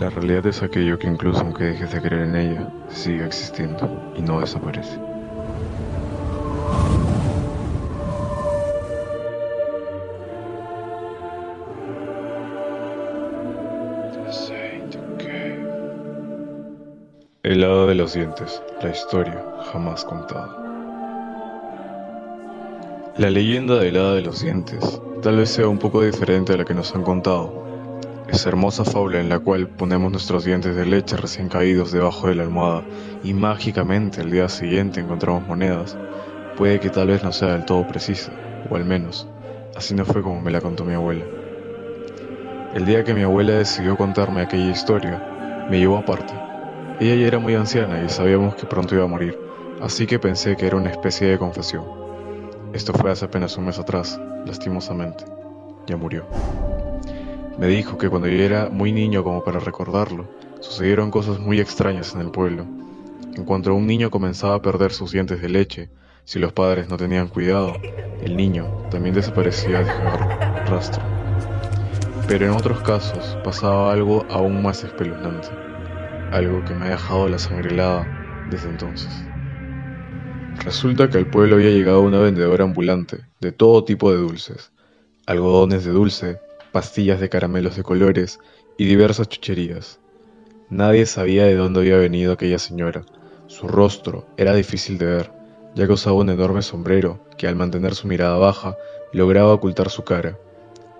La realidad es aquello que incluso aunque dejes de creer en ella, sigue existiendo y no desaparece. El hada de los dientes, la historia jamás contada. La leyenda del hada de los dientes tal vez sea un poco diferente a la que nos han contado, esa hermosa fábula en la cual ponemos nuestros dientes de leche recién caídos debajo de la almohada y mágicamente al día siguiente encontramos monedas, puede que tal vez no sea del todo precisa, o al menos, así no fue como me la contó mi abuela. El día que mi abuela decidió contarme aquella historia, me llevó aparte. Ella ya era muy anciana y sabíamos que pronto iba a morir, así que pensé que era una especie de confesión. Esto fue hace apenas un mes atrás, lastimosamente. Ya murió. Me dijo que cuando yo era muy niño como para recordarlo, sucedieron cosas muy extrañas en el pueblo. En cuanto un niño comenzaba a perder sus dientes de leche, si los padres no tenían cuidado, el niño también desaparecía de rastro. Pero en otros casos pasaba algo aún más espeluznante, algo que me ha dejado la sangre helada desde entonces. Resulta que al pueblo había llegado una vendedora ambulante de todo tipo de dulces, algodones de dulce, pastillas de caramelos de colores y diversas chucherías. Nadie sabía de dónde había venido aquella señora. Su rostro era difícil de ver, ya que usaba un enorme sombrero que al mantener su mirada baja lograba ocultar su cara.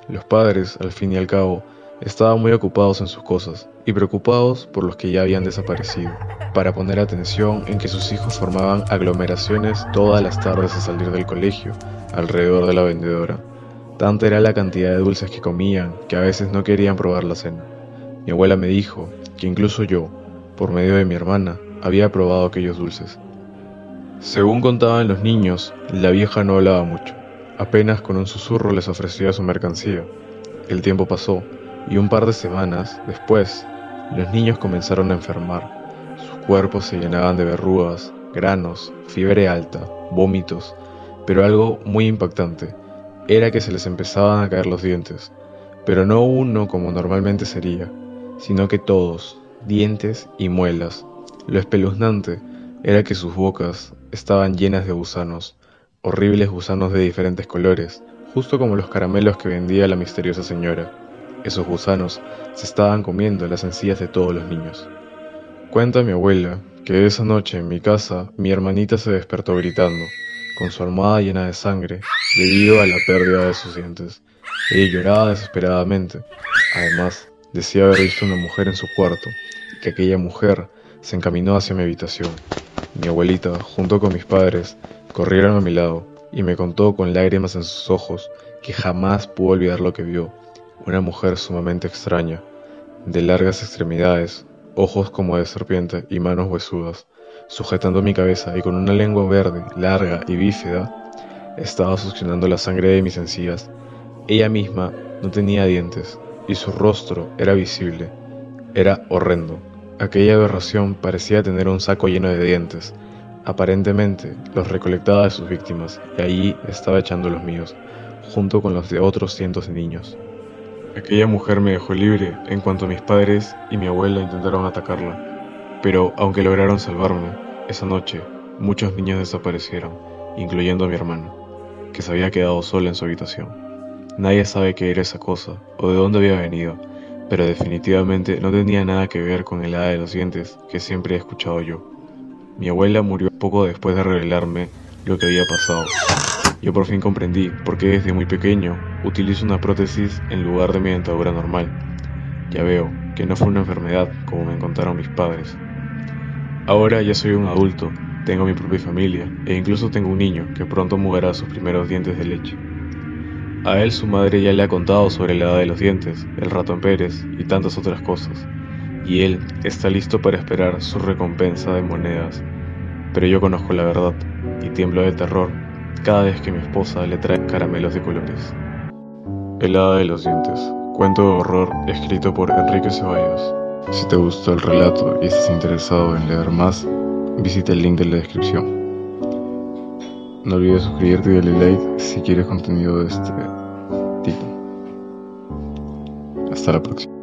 Los padres, al fin y al cabo, estaban muy ocupados en sus cosas y preocupados por los que ya habían desaparecido, para poner atención en que sus hijos formaban aglomeraciones todas las tardes al salir del colegio alrededor de la vendedora. Tanta era la cantidad de dulces que comían que a veces no querían probar la cena. Mi abuela me dijo que incluso yo, por medio de mi hermana, había probado aquellos dulces. Según contaban los niños, la vieja no hablaba mucho. Apenas con un susurro les ofrecía su mercancía. El tiempo pasó y un par de semanas después, los niños comenzaron a enfermar. Sus cuerpos se llenaban de verrugas, granos, fiebre alta, vómitos, pero algo muy impactante era que se les empezaban a caer los dientes, pero no uno como normalmente sería, sino que todos, dientes y muelas. Lo espeluznante era que sus bocas estaban llenas de gusanos, horribles gusanos de diferentes colores, justo como los caramelos que vendía la misteriosa señora. Esos gusanos se estaban comiendo las encías de todos los niños. Cuenta mi abuela que esa noche en mi casa mi hermanita se despertó gritando, con su almohada llena de sangre, debido a la pérdida de sus dientes. Ella lloraba desesperadamente. Además, decía haber visto una mujer en su cuarto, y que aquella mujer se encaminó hacia mi habitación. Mi abuelita, junto con mis padres, corrieron a mi lado y me contó con lágrimas en sus ojos que jamás pudo olvidar lo que vio. Una mujer sumamente extraña, de largas extremidades, ojos como de serpiente y manos huesudas sujetando mi cabeza y con una lengua verde, larga y bífida, estaba succionando la sangre de mis encías. Ella misma no tenía dientes y su rostro era visible. Era horrendo. Aquella aberración parecía tener un saco lleno de dientes. Aparentemente los recolectaba de sus víctimas y allí estaba echando los míos, junto con los de otros cientos de niños. Aquella mujer me dejó libre en cuanto mis padres y mi abuela intentaron atacarla. Pero aunque lograron salvarme, esa noche muchos niños desaparecieron, incluyendo a mi hermano, que se había quedado solo en su habitación. Nadie sabe qué era esa cosa o de dónde había venido, pero definitivamente no tenía nada que ver con el hada de los dientes que siempre he escuchado yo. Mi abuela murió poco después de revelarme lo que había pasado. Yo por fin comprendí por qué desde muy pequeño utilizo una prótesis en lugar de mi dentadura normal. Ya veo que no fue una enfermedad como me contaron mis padres, Ahora ya soy un adulto, tengo mi propia familia e incluso tengo un niño que pronto mudará sus primeros dientes de leche. A él su madre ya le ha contado sobre la edad de los dientes, el ratón Pérez y tantas otras cosas, y él está listo para esperar su recompensa de monedas. Pero yo conozco la verdad y tiemblo de terror cada vez que mi esposa le trae caramelos de colores. El hada de los dientes, cuento de horror escrito por Enrique Ceballos. Si te gustó el relato y estás interesado en leer más, visita el link de la descripción. No olvides suscribirte y darle like si quieres contenido de este tipo. Hasta la próxima.